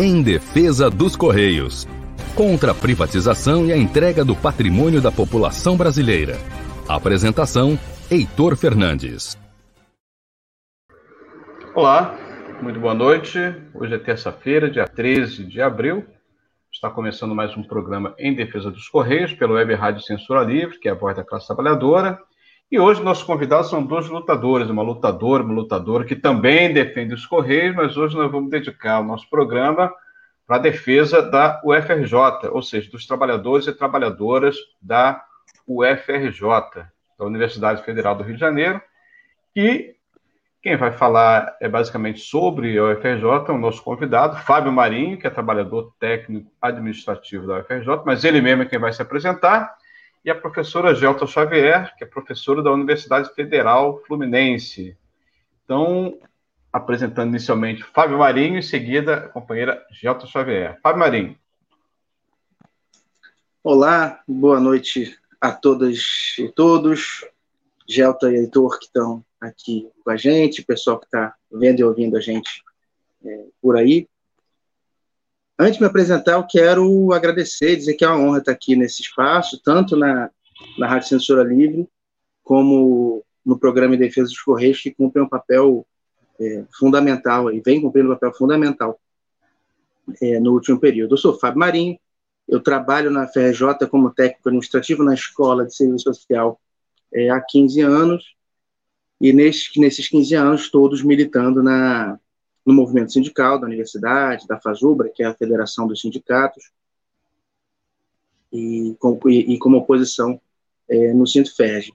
Em defesa dos Correios. Contra a privatização e a entrega do patrimônio da população brasileira. Apresentação: Heitor Fernandes. Olá, muito boa noite. Hoje é terça-feira, dia 13 de abril. Está começando mais um programa em defesa dos Correios pelo Web Rádio Censura Livre, que é a voz da classe trabalhadora. E hoje nossos convidados são dois lutadores, uma lutadora, uma lutadora que também defende os Correios, mas hoje nós vamos dedicar o nosso programa para a defesa da UFRJ, ou seja, dos trabalhadores e trabalhadoras da UFRJ, da Universidade Federal do Rio de Janeiro, e quem vai falar é basicamente sobre a UFRJ, é o nosso convidado, Fábio Marinho, que é trabalhador técnico administrativo da UFRJ, mas ele mesmo é quem vai se apresentar e a professora Gelta Xavier, que é professora da Universidade Federal Fluminense. Então, apresentando inicialmente Fábio Marinho, em seguida a companheira Gelta Xavier. Fábio Marinho. Olá, boa noite a todas e todos, Gelta e Heitor que estão aqui com a gente, o pessoal que está vendo e ouvindo a gente é, por aí. Antes de me apresentar, eu quero agradecer, dizer que é uma honra estar aqui nesse espaço, tanto na, na Rádio Censura Livre, como no programa em Defesa dos Correios, que cumpre um papel é, fundamental, e vem cumprindo um papel fundamental é, no último período. Eu sou Fábio Marinho, eu trabalho na FRJ como técnico administrativo na Escola de Serviço Social é, há 15 anos, e nesses, nesses 15 anos todos militando na, no movimento sindical da universidade, da FASUBRA, que é a Federação dos Sindicatos, e, e, e como oposição é, no Sinterferg.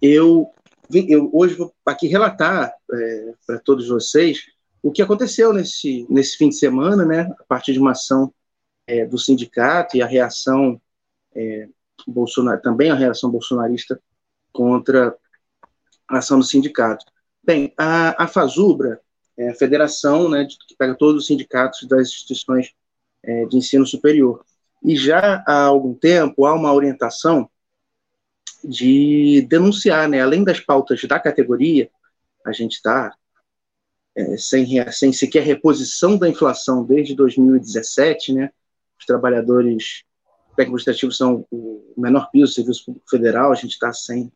Eu, eu hoje vou aqui relatar é, para todos vocês o que aconteceu nesse, nesse fim de semana, né, a partir de uma ação é, do sindicato e a reação é, Bolsonar, também a reação bolsonarista contra a ação do sindicato. Bem, a, a FASUBRA é, federação, né, que pega todos os sindicatos das instituições é, de ensino superior. E já há algum tempo há uma orientação de denunciar, né, além das pautas da categoria, a gente está é, sem, sem sequer reposição da inflação desde 2017, né, os trabalhadores técnicos administrativos são o menor piso do Serviço Público Federal, a gente está sem,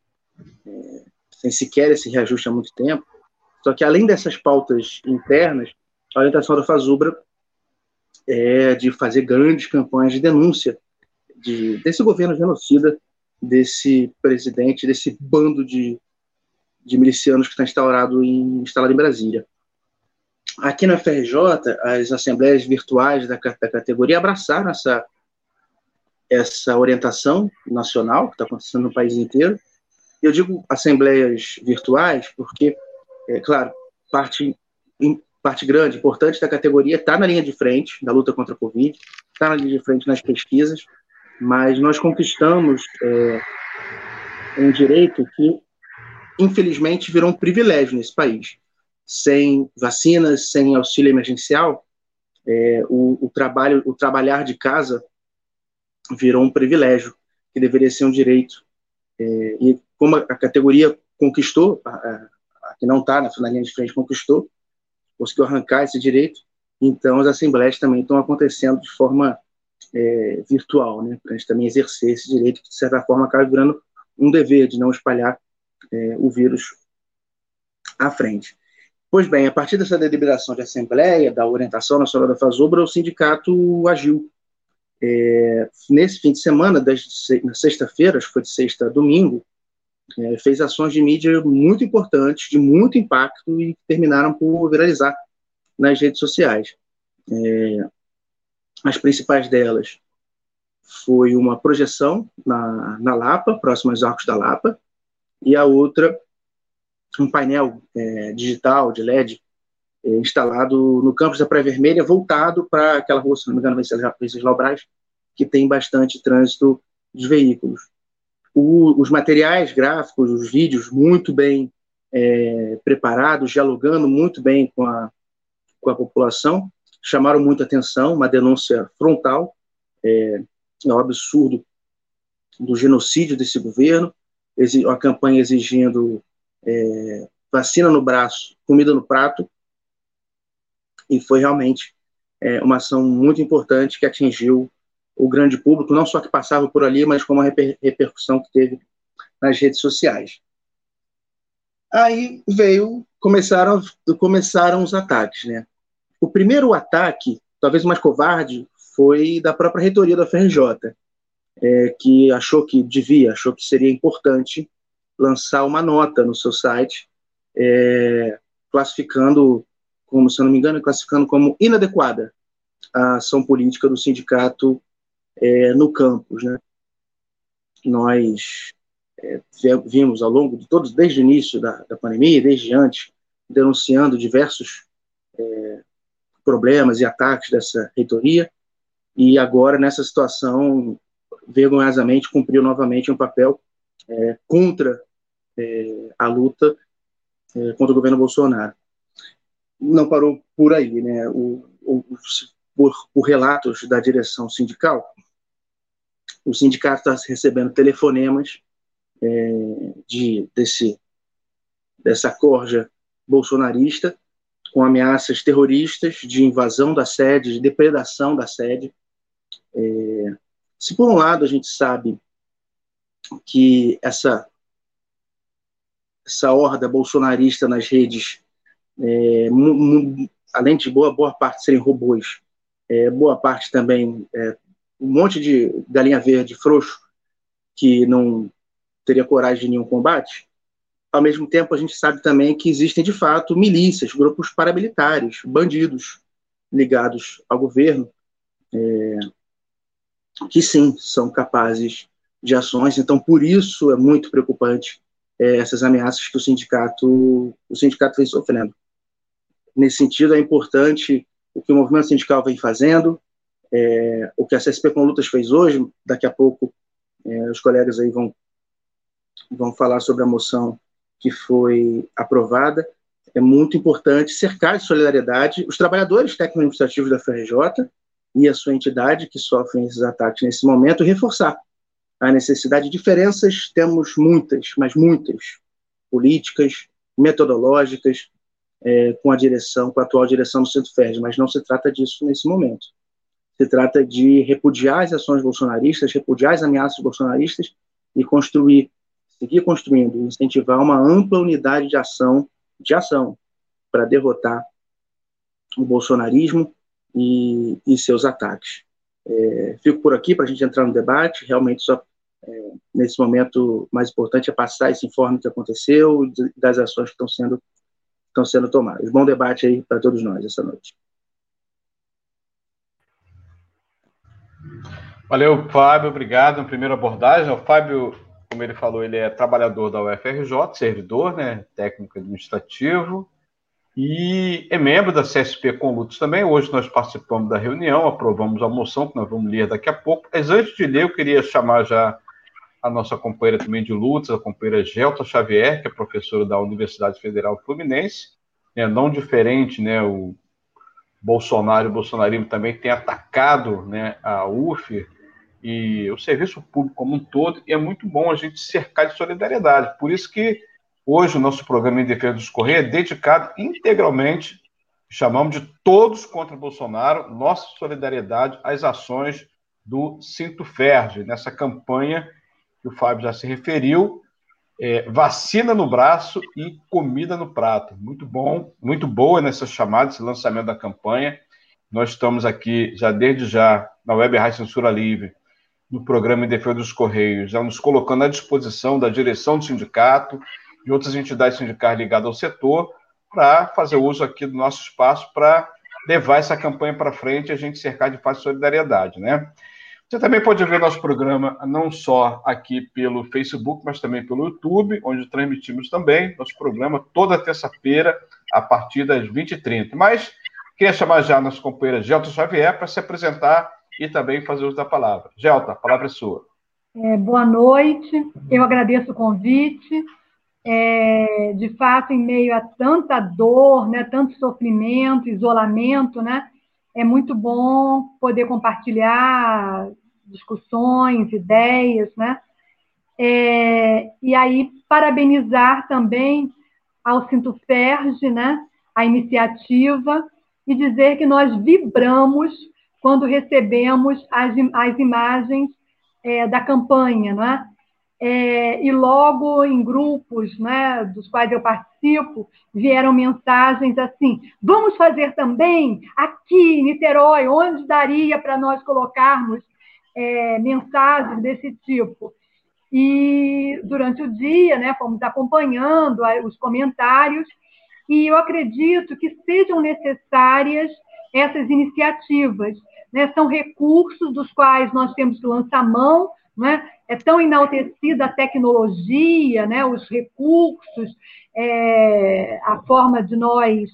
é, sem sequer esse reajuste há muito tempo. Só que, além dessas pautas internas, a orientação da Fazubra é de fazer grandes campanhas de denúncia de, desse governo genocida, desse presidente, desse bando de, de milicianos que está instaurado em, instalado em Brasília. Aqui na FRJ, as assembleias virtuais da, da categoria abraçaram essa, essa orientação nacional que está acontecendo no país inteiro. Eu digo assembleias virtuais porque é, claro, parte, parte grande, importante da categoria está na linha de frente da luta contra a Covid, está na linha de frente nas pesquisas, mas nós conquistamos é, um direito que, infelizmente, virou um privilégio nesse país. Sem vacinas, sem auxílio emergencial, é, o, o, trabalho, o trabalhar de casa virou um privilégio que deveria ser um direito. É, e como a, categoria conquistou a, que não está na linha de frente, conquistou, conseguiu arrancar esse direito. Então, as assembleias também estão acontecendo de forma é, virtual, né, para a gente também exercer esse direito, que de certa forma acaba virando um dever de não espalhar é, o vírus à frente. Pois bem, a partir dessa deliberação de assembleia, da orientação nacional da FASUBRA, o sindicato agiu. É, nesse fim de semana, das, na sexta-feira, acho que foi de sexta a domingo, é, fez ações de mídia muito importantes, de muito impacto e terminaram por viralizar nas redes sociais. É, as principais delas foi uma projeção na, na Lapa, próximo aos arcos da Lapa, e a outra, um painel é, digital de LED é, instalado no campus da Praia Vermelha, voltado para aquela rua, se não me engano, Venceslau Braz, que tem bastante trânsito de veículos o, os materiais gráficos, os vídeos muito bem é, preparados, dialogando muito bem com a, com a população, chamaram muita atenção, uma denúncia frontal é, ao absurdo do genocídio desse governo, uma campanha exigindo é, vacina no braço, comida no prato, e foi realmente é, uma ação muito importante que atingiu o grande público, não só que passava por ali, mas como a reper repercussão que teve nas redes sociais. Aí veio, começaram, começaram os ataques, né? O primeiro ataque, talvez o mais covarde, foi da própria reitoria da FRJ, é, que achou que devia, achou que seria importante lançar uma nota no seu site, é, classificando, como se eu não me engano, classificando como inadequada a ação política do sindicato é, no campus, né? Nós é, vimos ao longo de todos, desde o início da, da pandemia, desde antes, denunciando diversos é, problemas e ataques dessa reitoria, e agora, nessa situação, vergonhosamente cumpriu novamente um papel é, contra é, a luta é, contra o governo Bolsonaro. Não parou por aí, né? O, o, por, por relatos da direção sindical, o sindicato está recebendo telefonemas é, de, desse, dessa corja bolsonarista com ameaças terroristas de invasão da sede, de depredação da sede. É, se por um lado a gente sabe que essa essa horda bolsonarista nas redes, é, além de boa boa parte serem robôs, é, boa parte também é, um monte de galinha verde frouxo que não teria coragem de nenhum combate. Ao mesmo tempo, a gente sabe também que existem, de fato, milícias, grupos paramilitares, bandidos ligados ao governo, é, que sim, são capazes de ações. Então, por isso é muito preocupante é, essas ameaças que o sindicato, o sindicato vem sofrendo. Nesse sentido, é importante o que o movimento sindical vem fazendo, é, o que a CSP com Lutas fez hoje, daqui a pouco é, os colegas aí vão, vão falar sobre a moção que foi aprovada. É muito importante cercar de solidariedade os trabalhadores técnico-administrativos da FRJ e a sua entidade que sofrem esses ataques nesse momento e reforçar a necessidade. Diferenças temos muitas, mas muitas, políticas, metodológicas, é, com a direção, com a atual direção do Centro Ferdi, mas não se trata disso nesse momento. Se trata de repudiar as ações bolsonaristas, repudiar as ameaças bolsonaristas e construir, seguir construindo, incentivar uma ampla unidade de ação, de ação para derrotar o bolsonarismo e, e seus ataques. É, fico por aqui para a gente entrar no debate. Realmente, só é, nesse momento mais importante é passar esse informe que aconteceu e das ações que estão sendo estão sendo tomadas. Bom debate aí para todos nós essa noite. Valeu, Fábio, obrigado. Primeira abordagem, o Fábio, como ele falou, ele é trabalhador da UFRJ, servidor, né, técnico administrativo, e é membro da CSP com Lutos também. Hoje nós participamos da reunião, aprovamos a moção, que nós vamos ler daqui a pouco. Mas antes de ler, eu queria chamar já a nossa companheira também de lutas, a companheira Gelta Xavier, que é professora da Universidade Federal Fluminense, né, não diferente, né, o Bolsonaro e o bolsonarismo também tem atacado né, a UF e o serviço público como um todo, e é muito bom a gente cercar de solidariedade. Por isso que hoje o nosso programa em defesa dos Correios é dedicado integralmente, chamamos de Todos contra Bolsonaro, nossa solidariedade às ações do Cinto Ferge, nessa campanha que o Fábio já se referiu, é, vacina no braço e comida no prato. Muito bom, muito boa nessa chamada, esse lançamento da campanha. Nós estamos aqui já desde já na Web Rádio Censura Livre, no programa em defesa dos Correios, já nos colocando à disposição da direção do sindicato e outras entidades sindicais ligadas ao setor para fazer uso aqui do nosso espaço para levar essa campanha para frente e a gente cercar de fácil solidariedade, né? Você também pode ver nosso programa não só aqui pelo Facebook, mas também pelo YouTube, onde transmitimos também nosso programa toda terça-feira, a partir das 20h30. Mas queria chamar já nossa companheira Gelta Xavier para se apresentar e também fazer uso da palavra. Gelta, a palavra é sua. É, boa noite, eu agradeço o convite. É, de fato, em meio a tanta dor, né, tanto sofrimento, isolamento, né, é muito bom poder compartilhar discussões, ideias, né? É, e aí, parabenizar também ao Cinto Ferge, né? A iniciativa e dizer que nós vibramos quando recebemos as, as imagens é, da campanha, não é? É, e logo em grupos né, dos quais eu participo, vieram mensagens assim: vamos fazer também aqui em Niterói, onde daria para nós colocarmos é, mensagens desse tipo. E durante o dia, né, fomos acompanhando os comentários, e eu acredito que sejam necessárias essas iniciativas. Né? São recursos dos quais nós temos que lançar mão, né? é tão enaltecida a tecnologia, né? os recursos, é, a forma de nós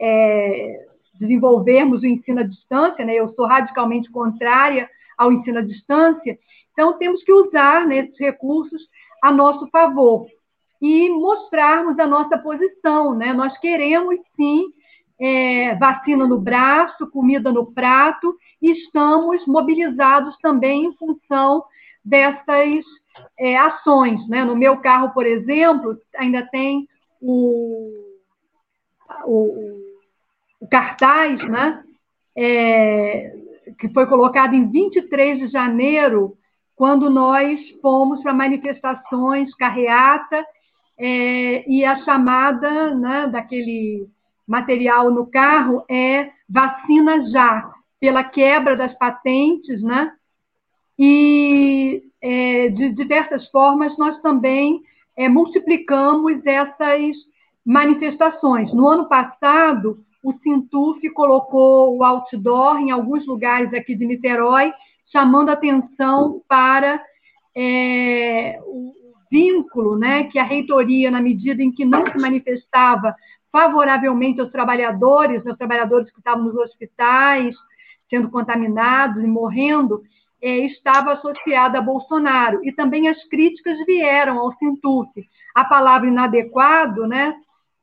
é, desenvolvermos o ensino à distância, né? eu sou radicalmente contrária ao ensino à distância, então temos que usar né, esses recursos a nosso favor e mostrarmos a nossa posição. Né? Nós queremos, sim, é, vacina no braço, comida no prato, e estamos mobilizados também em função dessas é, ações. Né? No meu carro, por exemplo, ainda tem o, o, o cartaz, né? É, que foi colocado em 23 de janeiro, quando nós fomos para manifestações, carreata, é, e a chamada né, daquele material no carro é vacina já, pela quebra das patentes, né? E é, de diversas formas nós também é, multiplicamos essas manifestações. No ano passado, o Sintuf colocou o outdoor em alguns lugares aqui de Niterói, chamando atenção para é, o vínculo né, que a reitoria, na medida em que não se manifestava favoravelmente aos trabalhadores, aos trabalhadores que estavam nos hospitais, sendo contaminados e morrendo, é, estava associada a Bolsonaro. E também as críticas vieram ao Sintuf. A palavra inadequado, né,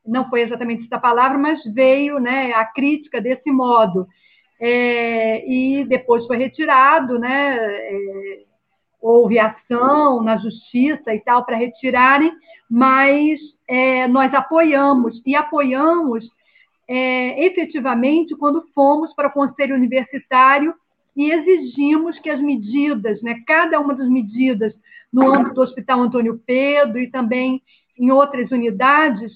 não foi exatamente essa palavra, mas veio né, a crítica desse modo. É, e depois foi retirado, né, é, houve ação na justiça e tal para retirarem, mas é, nós apoiamos, e apoiamos é, efetivamente quando fomos para o Conselho Universitário e exigimos que as medidas, né, cada uma das medidas no âmbito do Hospital Antônio Pedro e também em outras unidades,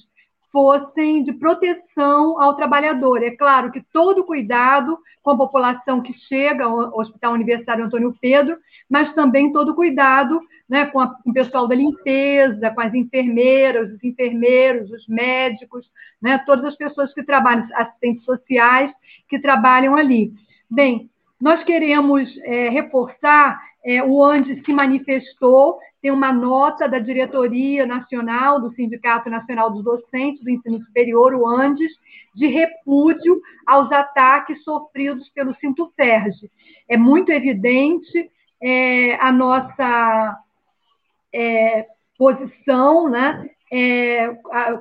fossem de proteção ao trabalhador. É claro que todo cuidado com a população que chega ao Hospital Universitário Antônio Pedro, mas também todo cuidado né, com, a, com, o pessoal da limpeza, com as enfermeiras, os enfermeiros, os médicos, né, todas as pessoas que trabalham, assistentes sociais que trabalham ali. Bem, nós queremos é, reforçar, é, o Andes se manifestou tem uma nota da Diretoria Nacional do Sindicato Nacional dos Docentes do Ensino Superior, o ANDES, de repúdio aos ataques sofridos pelo Sintoferge. É muito evidente é, a nossa é, posição, né? É,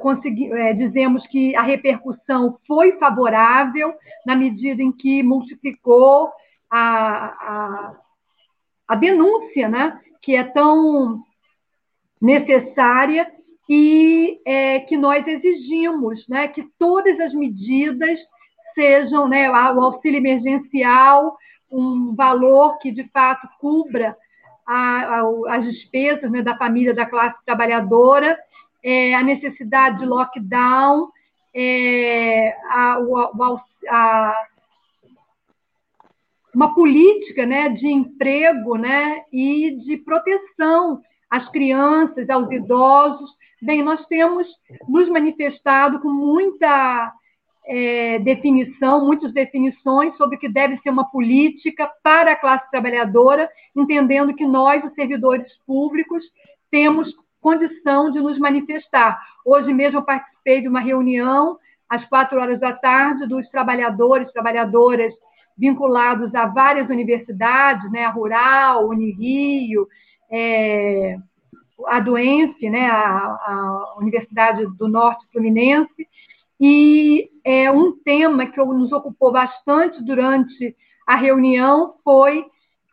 consegui, é, dizemos que a repercussão foi favorável na medida em que multiplicou a denúncia né, que é tão necessária e é, que nós exigimos né, que todas as medidas sejam né, o auxílio emergencial, um valor que de fato cubra a, a, as despesas né, da família da classe trabalhadora, é, a necessidade de lockdown, é, a, a, uma política né, de emprego né, e de proteção às crianças, aos idosos. Bem, nós temos nos manifestado com muita é, definição, muitas definições sobre o que deve ser uma política para a classe trabalhadora, entendendo que nós, os servidores públicos, temos condição de nos manifestar. Hoje mesmo eu participei de uma reunião às quatro horas da tarde dos trabalhadores, trabalhadoras vinculados a várias universidades, né, a Rural, Unirio, é, a Duense, né, a, a, Universidade do Norte Fluminense, e é, um tema que nos ocupou bastante durante a reunião foi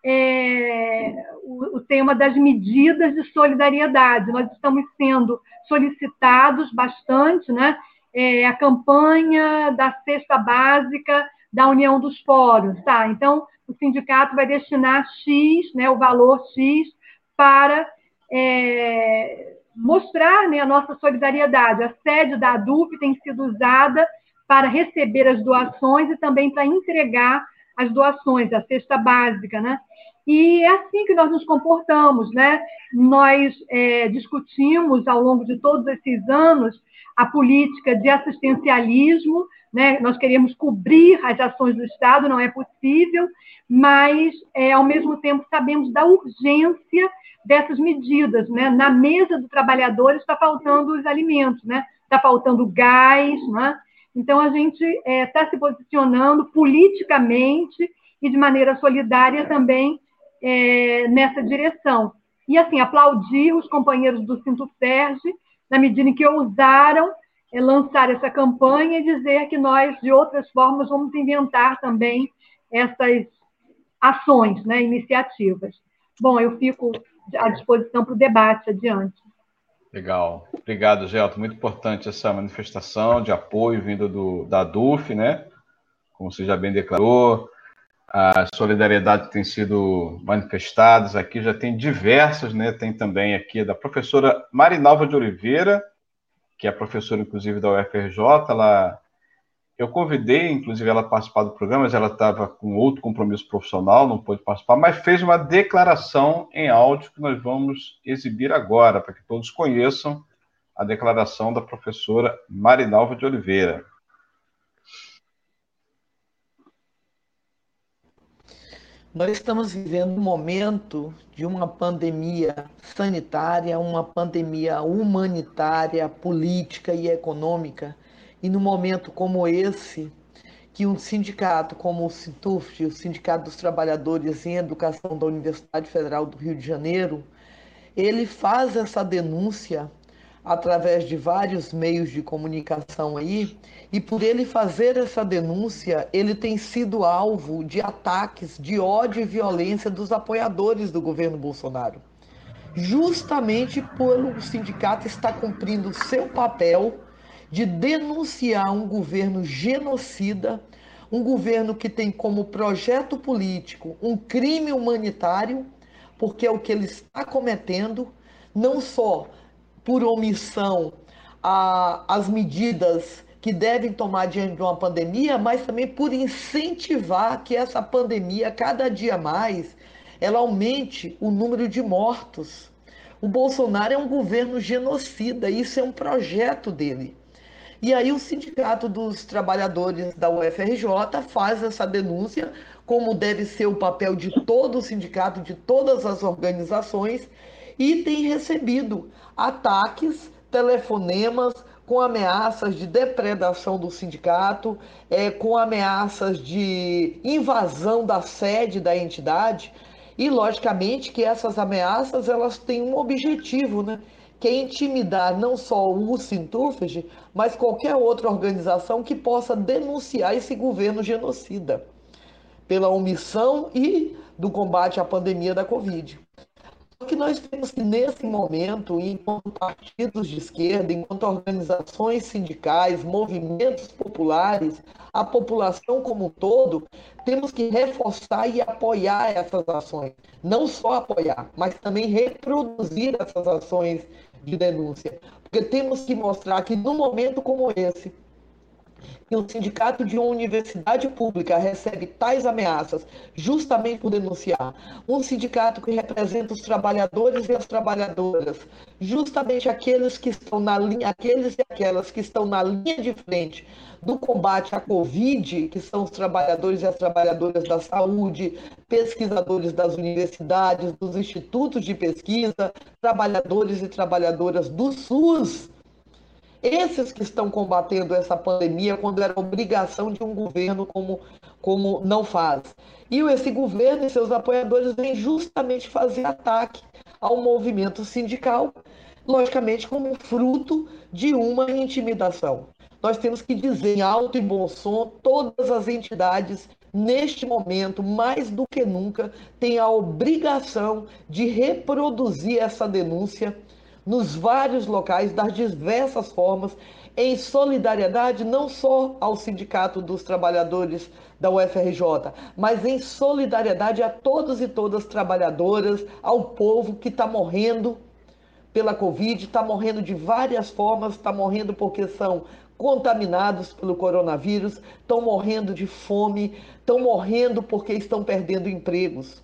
é, o, o, tema das medidas de solidariedade. Nós estamos sendo solicitados bastante, né, é, a campanha da cesta básica da União dos Fóruns, tá? Então, o sindicato vai destinar X, né, o valor X, para é, mostrar né, a nossa solidariedade. A sede da ADUP tem sido usada para receber as doações e também para entregar as doações, a cesta básica, né? E é assim que nós nos comportamos, né? Nós é, discutimos ao longo de todos esses anos a política de assistencialismo, né? Nós queremos cobrir as ações do Estado, não é possível, mas é, ao mesmo tempo sabemos da urgência dessas medidas, né? Na mesa do trabalhador está faltando os alimentos, né? Está faltando gás, né? Então a gente está é, tá se posicionando politicamente e de maneira solidária também é, nessa direção. E assim aplaudir os companheiros do Cinto Ferge na medida em que ousaram é, lançar essa campanha e dizer que nós de outras formas vamos inventar também essas ações, né, iniciativas. Bom, eu fico à disposição para o debate adiante. Legal. Obrigado, Gelto. Muito importante essa manifestação de apoio vindo do, da DUF, né? Como você já bem declarou, a solidariedade tem sido manifestadas aqui, já tem diversas, né? Tem também aqui da professora Marinalva de Oliveira, que é professora, inclusive, da UFRJ, ela eu convidei, inclusive, ela a participar do programa, mas ela estava com outro compromisso profissional, não pôde participar, mas fez uma declaração em áudio que nós vamos exibir agora, para que todos conheçam a declaração da professora Marinalva de Oliveira. Nós estamos vivendo um momento de uma pandemia sanitária, uma pandemia humanitária, política e econômica e num momento como esse, que um sindicato como o Sintuf, o Sindicato dos Trabalhadores em Educação da Universidade Federal do Rio de Janeiro, ele faz essa denúncia através de vários meios de comunicação aí, e por ele fazer essa denúncia, ele tem sido alvo de ataques de ódio e violência dos apoiadores do governo Bolsonaro. Justamente pelo sindicato estar cumprindo seu papel de denunciar um governo genocida, um governo que tem como projeto político um crime humanitário, porque é o que ele está cometendo, não só por omissão às medidas que devem tomar diante de uma pandemia, mas também por incentivar que essa pandemia, cada dia mais, ela aumente o número de mortos. O Bolsonaro é um governo genocida, isso é um projeto dele. E aí o Sindicato dos Trabalhadores da UFRJ faz essa denúncia, como deve ser o papel de todo o sindicato, de todas as organizações, e tem recebido ataques, telefonemas com ameaças de depredação do sindicato, é, com ameaças de invasão da sede da entidade. E logicamente que essas ameaças elas têm um objetivo, né? Que é intimidar não só o Sintufeg, mas qualquer outra organização que possa denunciar esse governo genocida pela omissão e do combate à pandemia da Covid. O que nós temos que, nesse momento, enquanto partidos de esquerda, enquanto organizações sindicais, movimentos populares, a população como um todo, temos que reforçar e apoiar essas ações. Não só apoiar, mas também reproduzir essas ações de denúncia. Porque temos que mostrar que, num momento como esse, que o sindicato de uma universidade pública recebe tais ameaças justamente por denunciar, um sindicato que representa os trabalhadores e as trabalhadoras, justamente aqueles que estão na linha, aqueles e aquelas que estão na linha de frente do combate à Covid, que são os trabalhadores e as trabalhadoras da saúde, pesquisadores das universidades, dos institutos de pesquisa, trabalhadores e trabalhadoras do SUS. Esses que estão combatendo essa pandemia quando era obrigação de um governo como, como não faz. E esse governo e seus apoiadores vêm justamente fazer ataque ao movimento sindical, logicamente como fruto de uma intimidação nós temos que dizer em alto e bom som, todas as entidades, neste momento, mais do que nunca, têm a obrigação de reproduzir essa denúncia nos vários locais, das diversas formas, em solidariedade não só ao Sindicato dos Trabalhadores da UFRJ, mas em solidariedade a todos e todas trabalhadoras, ao povo que está morrendo pela Covid, está morrendo de várias formas, está morrendo porque são contaminados pelo coronavírus, estão morrendo de fome, estão morrendo porque estão perdendo empregos.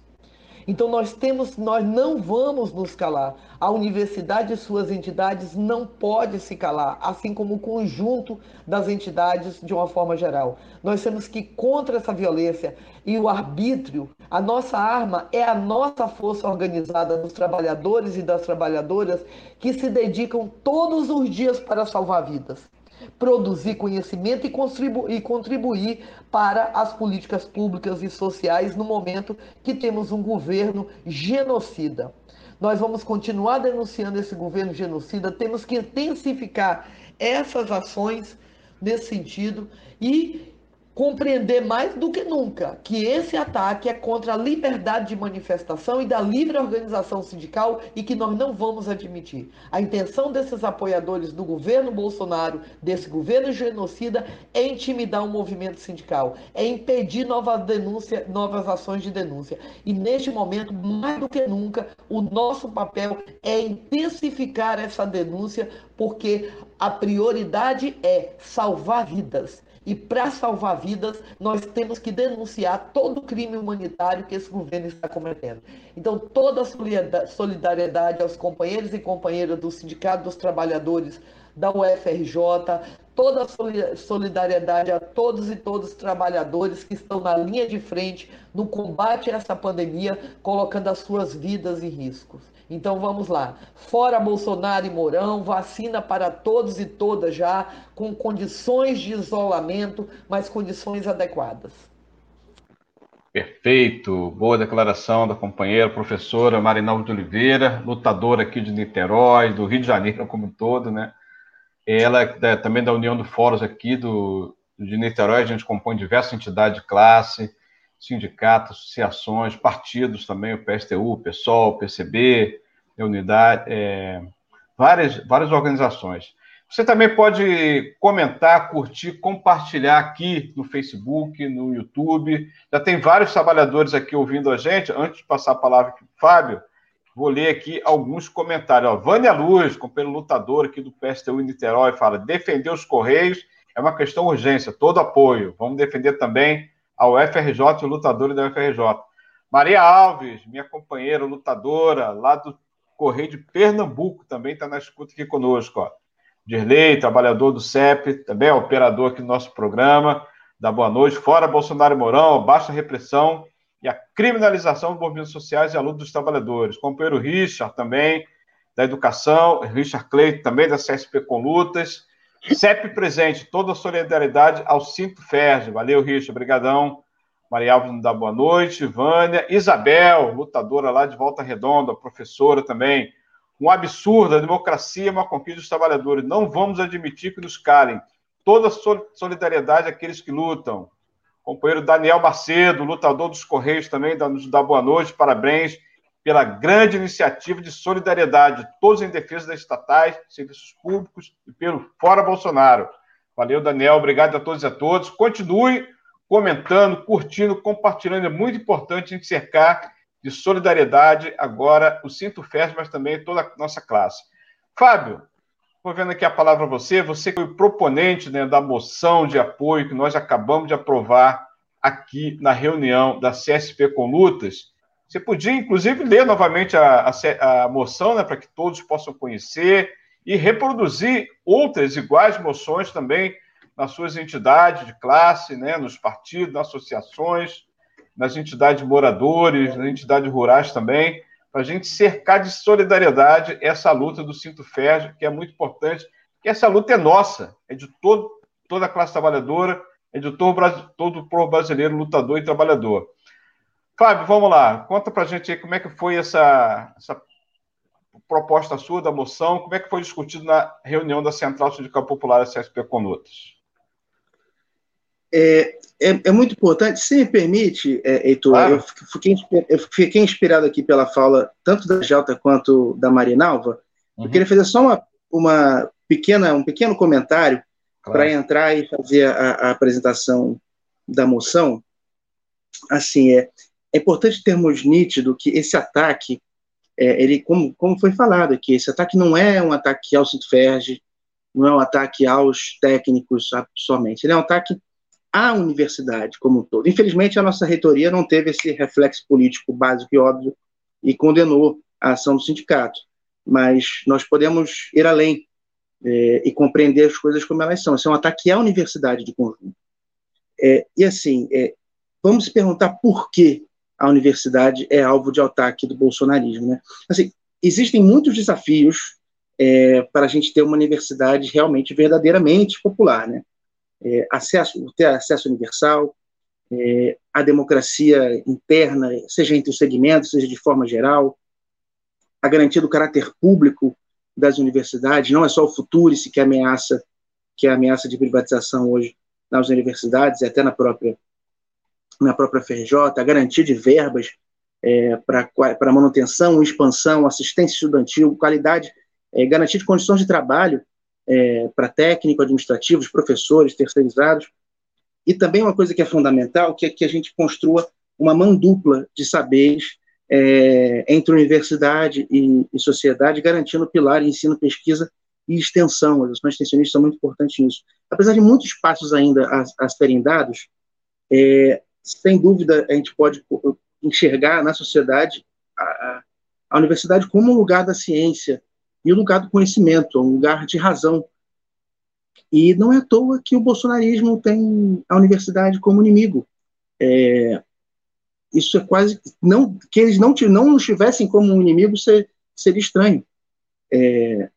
Então nós temos, nós não vamos nos calar. A universidade e suas entidades não pode se calar, assim como o conjunto das entidades de uma forma geral. Nós temos que ir contra essa violência e o arbítrio, a nossa arma é a nossa força organizada dos trabalhadores e das trabalhadoras que se dedicam todos os dias para salvar vidas produzir conhecimento e contribuir, e contribuir para as políticas públicas e sociais no momento que temos um governo genocida. Nós vamos continuar denunciando esse governo genocida, temos que intensificar essas ações nesse sentido e compreender mais do que nunca que esse ataque é contra a liberdade de manifestação e da livre organização sindical e que nós não vamos admitir. A intenção desses apoiadores do governo Bolsonaro, desse governo genocida, é intimidar o movimento sindical, é impedir novas denúncias, novas ações de denúncia. E neste momento, mais do que nunca, o nosso papel é intensificar essa denúncia, porque a prioridade é salvar vidas. E para salvar vidas, nós temos que denunciar todo o crime humanitário que esse governo está cometendo. Então, toda a solidariedade aos companheiros e companheiras do Sindicato dos Trabalhadores da UFRJ, toda a solidariedade a todos e todos os trabalhadores que estão na linha de frente no combate a essa pandemia, colocando as suas vidas em riscos. Então vamos lá. Fora Bolsonaro e Mourão, vacina para todos e todas já, com condições de isolamento, mas condições adequadas. Perfeito. Boa declaração da companheira, professora Marinaldo de Oliveira, lutadora aqui de Niterói, do Rio de Janeiro como um todo, né? Ela é também da União do Fóruns aqui do, de Niterói, a gente compõe diversas entidades de classe, sindicatos, associações, partidos também, o PSTU, o PSOL, o PCB, a Unidade, é, várias, várias organizações. Você também pode comentar, curtir, compartilhar aqui no Facebook, no YouTube. Já tem vários trabalhadores aqui ouvindo a gente. Antes de passar a palavra para o Fábio, vou ler aqui alguns comentários. Ó, Vânia Luz, companheiro lutador aqui do PSTU em Niterói, fala: defender os Correios é uma questão urgência, todo apoio. Vamos defender também ao FRJ o lutador da FRJ. Maria Alves, minha companheira lutadora, lá do Correio de Pernambuco, também está na escuta aqui conosco. Dirley, trabalhador do CEP, também é operador aqui do nosso programa. Da boa noite. Fora Bolsonaro e Mourão, baixa repressão e a criminalização dos movimentos sociais e a luta dos trabalhadores. Companheiro Richard, também, da Educação. Richard Cleiton, também da CSP com Lutas. CEP presente, toda a solidariedade ao Cinto Ferge. Valeu, Richard, obrigadão. Maria Alves dá boa noite. Vânia. Isabel, lutadora lá de Volta Redonda, professora também. Um absurdo, a democracia é uma conquista dos trabalhadores. Não vamos admitir que nos calem. Toda solidariedade àqueles que lutam. Companheiro Daniel Macedo, lutador dos Correios também, nos dá boa noite. Parabéns pela grande iniciativa de solidariedade, todos em defesa das estatais, serviços públicos e pelo Fora Bolsonaro. Valeu, Daniel. Obrigado a todos e a todos. Continue comentando, curtindo, compartilhando. É muito importante a gente cercar de solidariedade agora o Cinto Fest, mas também toda a nossa classe. Fábio, estou vendo aqui a palavra a você. Você foi proponente né, da moção de apoio que nós acabamos de aprovar aqui na reunião da CSP com Lutas. Você podia, inclusive, ler novamente a, a, a moção, né, para que todos possam conhecer e reproduzir outras iguais moções também nas suas entidades de classe, né, nos partidos, nas associações, nas entidades de moradores, nas entidades rurais também, para a gente cercar de solidariedade essa luta do Cinto Ferro, que é muito importante, que essa luta é nossa, é de todo, toda a classe trabalhadora, é de todo, todo o povo brasileiro lutador e trabalhador. Fábio, vamos lá, conta para a gente aí como é que foi essa, essa proposta sua da moção, como é que foi discutido na reunião da Central Sindical Popular da CSP Conutas? é, é, é, muito importante, se me permite, é, Heitor, claro. eu, fiquei, eu fiquei inspirado aqui pela fala tanto da Jalta quanto da Marinalva. Uhum. Eu queria fazer só uma, uma pequena, um pequeno comentário claro. para entrar e fazer a, a, apresentação da moção. Assim, é, é importante termos nítido que esse ataque, é, ele, como, como foi falado aqui, esse ataque não é um ataque ao Sintoferge, não é um ataque aos técnicos somente, ele é um ataque à universidade como um todo. Infelizmente, a nossa reitoria não teve esse reflexo político básico e óbvio e condenou a ação do sindicato, mas nós podemos ir além é, e compreender as coisas como elas são. Isso é um ataque à universidade de conjunto. É, e assim, é, vamos perguntar por que a universidade é alvo de ataque do bolsonarismo. Né? Assim, existem muitos desafios é, para a gente ter uma universidade realmente verdadeiramente popular, né? É, acesso, ter acesso universal, é, a democracia interna, seja entre os segmentos, seja de forma geral, a garantia do caráter público das universidades, não é só o Futurice que ameaça, que é a ameaça de privatização hoje nas universidades e até na própria na própria FRJ, a garantia de verbas é, para manutenção, expansão, assistência estudantil, qualidade, é, garantia de condições de trabalho é, para técnico, administrativos, professores, terceirizados, e também uma coisa que é fundamental, que é que a gente construa uma mão dupla de saberes é, entre universidade e, e, sociedade, garantindo o pilar ensino, pesquisa e extensão. As ações extensionistas são muito importantes nisso. Apesar de muitos passos ainda a, a serem dados, é, sem dúvida a gente pode enxergar na sociedade a, a, universidade como um lugar da ciência e um lugar do conhecimento, um lugar de razão. E não é à toa que o bolsonarismo tem a universidade como inimigo. É, isso é quase não que eles não não nos tivessem como um inimigo ser, seria estranho. É,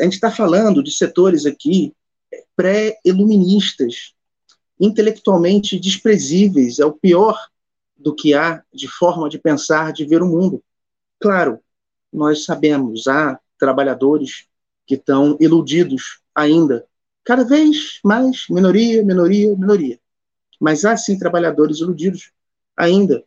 a gente está falando de setores aqui é, pré-iluministas, intelectualmente desprezíveis, é o pior do que há de forma de pensar, de ver o mundo. Claro, nós sabemos, há trabalhadores que estão iludidos ainda, cada vez mais minoria, minoria, minoria. Mas há sim trabalhadores iludidos ainda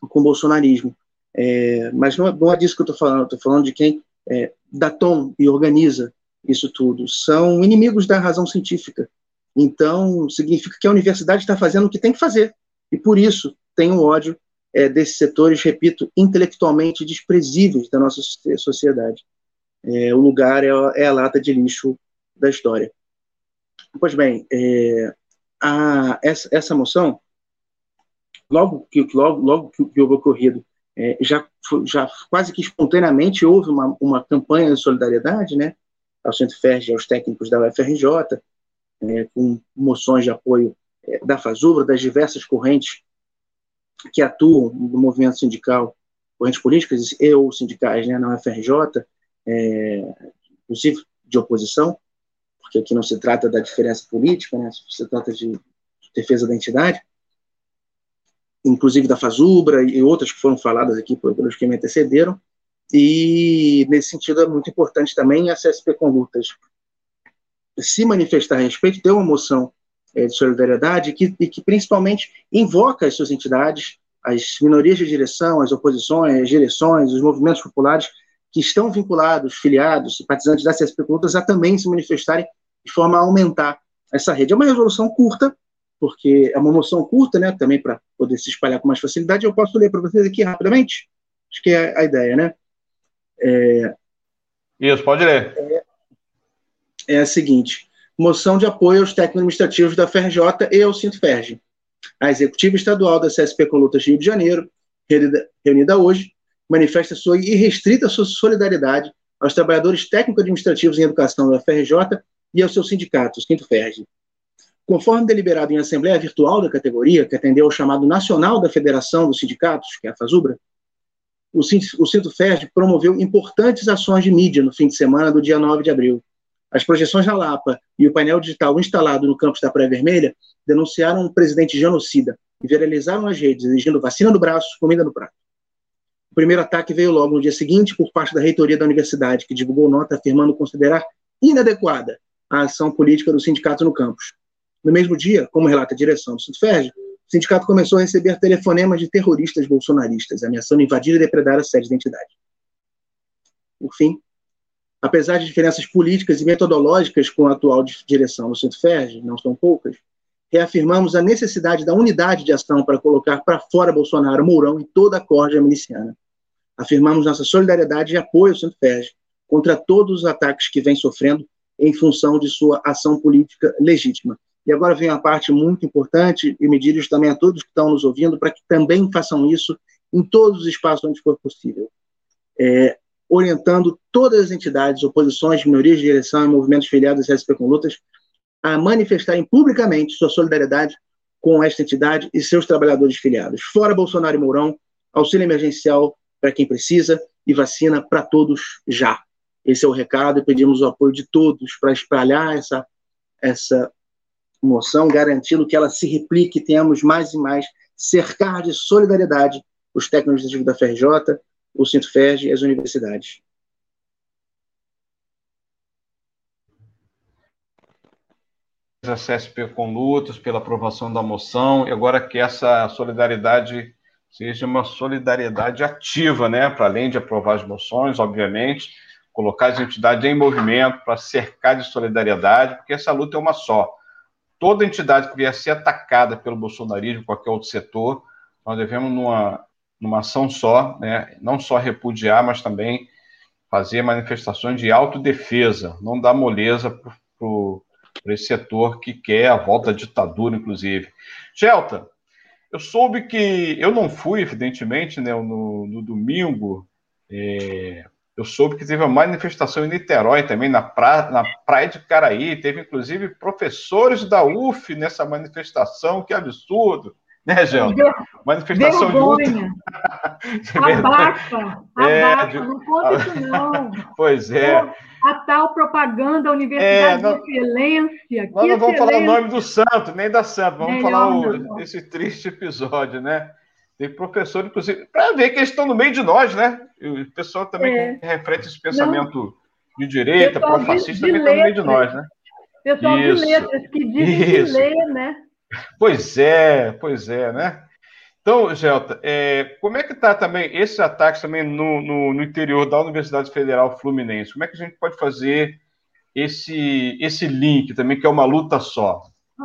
com o bolsonarismo. É, mas não é, não é, disso que eu estou falando, estou falando de quem é, dá tom e organiza isso tudo. São inimigos da razão científica. Então, significa que a universidade está fazendo o que tem que fazer. E por isso tem um ódio é, desses setores, repito, intelectualmente desprezíveis da nossa sociedade. É, o lugar é, é, a lata de lixo da história. Pois bem, é, a, essa, essa moção logo que logo, logo que houve ocorrido, é, já, já quase que espontaneamente houve uma, uma campanha de solidariedade, né, ao Centro Ferg e aos técnicos da UFRJ, é, com moções de apoio é, da FASUBRA, das diversas correntes que atuam no movimento sindical, correntes políticas e ou sindicais né, na UFRJ, é, inclusive de oposição, porque aqui não se trata da diferença política, né, se trata de defesa da entidade, inclusive da Fazubra e outras que foram faladas aqui pelos que me antecederam. E, nesse sentido, é muito importante também a CSP com lutas se manifestar a respeito, ter uma moção é, de solidariedade que, e que, principalmente, invoca as suas entidades, as minorias de direção, as oposições, as direções, os movimentos populares que estão vinculados, filiados, simpatizantes da CSP com lutas, a também se manifestarem de forma a aumentar essa rede. É uma resolução curta, porque é uma moção curta, né, também para poder se espalhar com mais facilidade. Eu posso ler para vocês aqui rapidamente? Acho que é a ideia, né? É, Isso, pode ler. É, é a seguinte: moção de apoio aos técnicos administrativos da FRJ e ao Sintferg. A executiva estadual da CSP Colutas Rio de Janeiro, reunida, hoje, manifesta sua irrestrita solidariedade aos trabalhadores técnico-administrativos em educação da FRJ e aos seus sindicatos, Quinto Ferg, Conforme deliberado em assembleia virtual da categoria, que atendeu ao chamado nacional da Federação dos Sindicatos, que é a FASUBRA, o Cinto Ferg promoveu importantes ações de mídia no fim de semana do dia 9 de abril. As projeções na Lapa e o painel digital instalado no campus da Praia Vermelha denunciaram um presidente genocida e viralizaram nas redes, exigindo vacina no braço, comida no prato. O primeiro ataque veio logo no dia seguinte por parte da reitoria da universidade, que divulgou nota afirmando considerar inadequada a ação política do sindicato no campus. No mesmo dia, como relata a direção do Sudferg, o sindicato começou a receber telefonemas de terroristas bolsonaristas, ameaçando invadir e depredar a sede da entidade. Por fim, apesar de diferenças políticas e metodológicas com a atual direção do Centro-Ferg, não são poucas, reafirmamos a necessidade da unidade de ação para colocar para fora Bolsonaro, Mourão e toda a corja miliciana. Afirmamos nossa solidariedade e apoio ao Centro-Ferg contra todos os ataques que vem sofrendo em função de sua ação política legítima. E agora vem a parte muito importante, e me dirijo também a todos que estão nos ouvindo, para que também façam isso em todos os espaços onde for possível. É, orientando todas as entidades, oposições, minorias de direção e movimentos filiados à SP com Lutas a manifestarem publicamente sua solidariedade com esta entidade e seus trabalhadores filiados. Fora Bolsonaro e Mourão, auxílio emergencial para quem precisa e vacina para todos já. Esse é o recado e pedimos o apoio de todos para espalhar essa, essa moção, garantindo que ela se replique, tenhamos mais e mais, cercar de solidariedade os técnicos da FRJ, o Centro FERJ e as universidades. a CSP com lutas pela aprovação da moção e agora que essa solidariedade seja uma solidariedade ativa, né, para além de aprovar as moções, obviamente, colocar as entidades em movimento para cercar de solidariedade, porque essa luta é uma só. Toda entidade que vier ser atacada pelo bolsonarismo, qualquer outro setor, nós devemos, numa, numa ação só, né, não só repudiar, mas também fazer manifestações de autodefesa, não dar moleza para esse setor que quer a volta à ditadura, inclusive. Gelta, eu soube que eu não fui, evidentemente, né, no, no domingo, é, eu soube que teve uma manifestação em Niterói também, na, pra, na Praia de Caraí. Teve, inclusive, professores da UF nessa manifestação. Que absurdo! Né, Gel? Manifestação Vergonha. de luta. abafa, é, de... não conta isso não. Pois é. A tal propaganda, a Universidade é, não... de Excelência. Nós não vamos falar o nome do santo, nem da santa, vamos Melhor falar o, esse triste episódio, né? Tem professor, inclusive, para ver que eles estão no meio de nós, né? O pessoal também é. que reflete esse pensamento Não. de direita, pró-fascista, também está no meio de nós, né? Pessoal Isso. de letras, que dizem Isso. ler, né? Pois é, pois é, né? Então, Gelta, é, como é que está também esses ataques também no, no, no, interior da Universidade Federal Fluminense? Como é que a gente pode fazer esse, esse link também, que é uma luta só?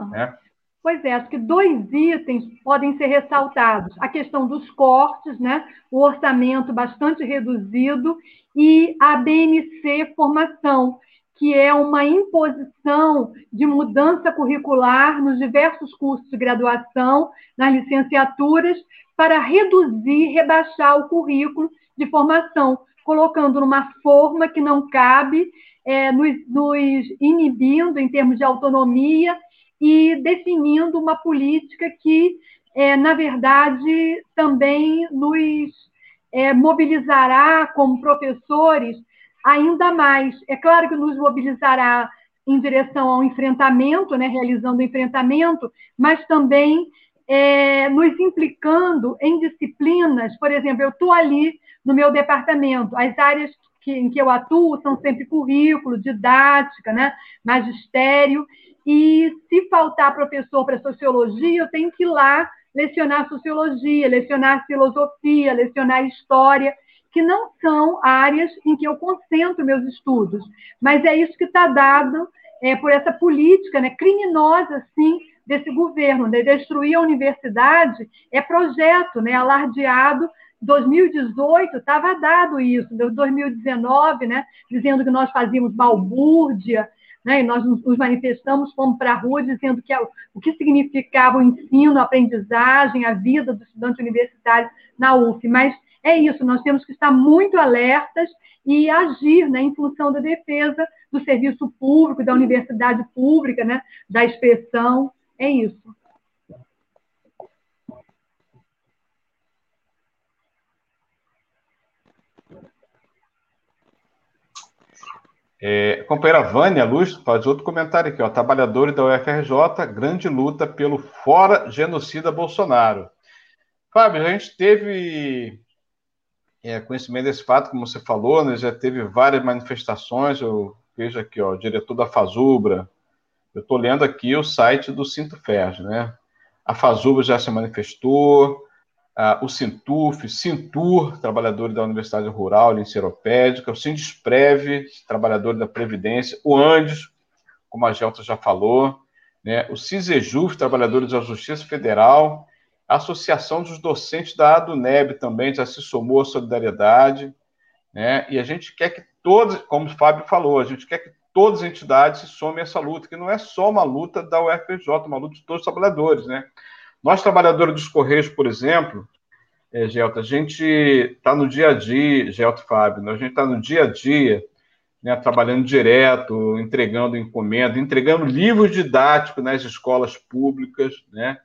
Né? Pois é, acho que dois itens podem ser ressaltados: a questão dos cortes, né? o orçamento bastante reduzido, e a BNC Formação, que é uma imposição de mudança curricular nos diversos cursos de graduação, nas licenciaturas, para reduzir, rebaixar o currículo de formação, colocando numa forma que não cabe, é, nos, nos inibindo em termos de autonomia e definindo uma política que, é, na verdade, também nos é, mobilizará como professores ainda mais. É claro que nos mobilizará em direção ao enfrentamento, né, realizando o enfrentamento, mas também é, nos implicando em disciplinas. Por exemplo, eu estou ali no meu departamento, as áreas que, em que eu atuo são sempre currículo, didática, né, magistério, e se faltar professor para sociologia, eu tenho que ir lá lecionar sociologia, lecionar filosofia, lecionar história, que não são áreas em que eu concentro meus estudos. Mas é isso que está dado é, por essa política né, criminosa, sim, desse governo, né? destruir a universidade, é projeto né, alardeado 2018 estava dado isso, 2019, né, dizendo que nós fazíamos balbúrdia, né? E nós nos manifestamos, fomos para a rua dizendo que o que significava o ensino, a aprendizagem, a vida do estudante universitário na UF. Mas é isso, nós temos que estar muito alertas e agir né, em função da defesa do serviço público, da universidade pública, né, da expressão. É isso. É, a companheira Vânia Luz faz outro comentário aqui, ó. Trabalhadores da UFRJ, grande luta pelo fora genocida Bolsonaro. Fábio, a gente teve é, conhecimento desse fato, como você falou, né? Já teve várias manifestações. Eu vejo aqui, ó, o diretor da Fazubra. Eu estou lendo aqui o site do Cinto Ferg, né? A Fazubra já se manifestou, o Sintuf, Sintur, trabalhadores da Universidade Rural Linceropédica, o Sindesprev, trabalhadores da Previdência, o Andes, como a Gelta já falou, né, o CISEJUF, trabalhadores da Justiça Federal, a Associação dos Docentes da ADUNEB também já se somou à solidariedade, né, e a gente quer que todos, como o Fábio falou, a gente quer que todas as entidades se somem a essa luta, que não é só uma luta da UFPJ, uma luta de todos os trabalhadores, né? Nós, trabalhadores dos Correios, por exemplo, é, Gelta, a gente está no dia a dia, Gelta Fábio, né? a gente está no dia a dia, né, trabalhando direto, entregando encomenda, entregando livros didáticos nas escolas públicas, né?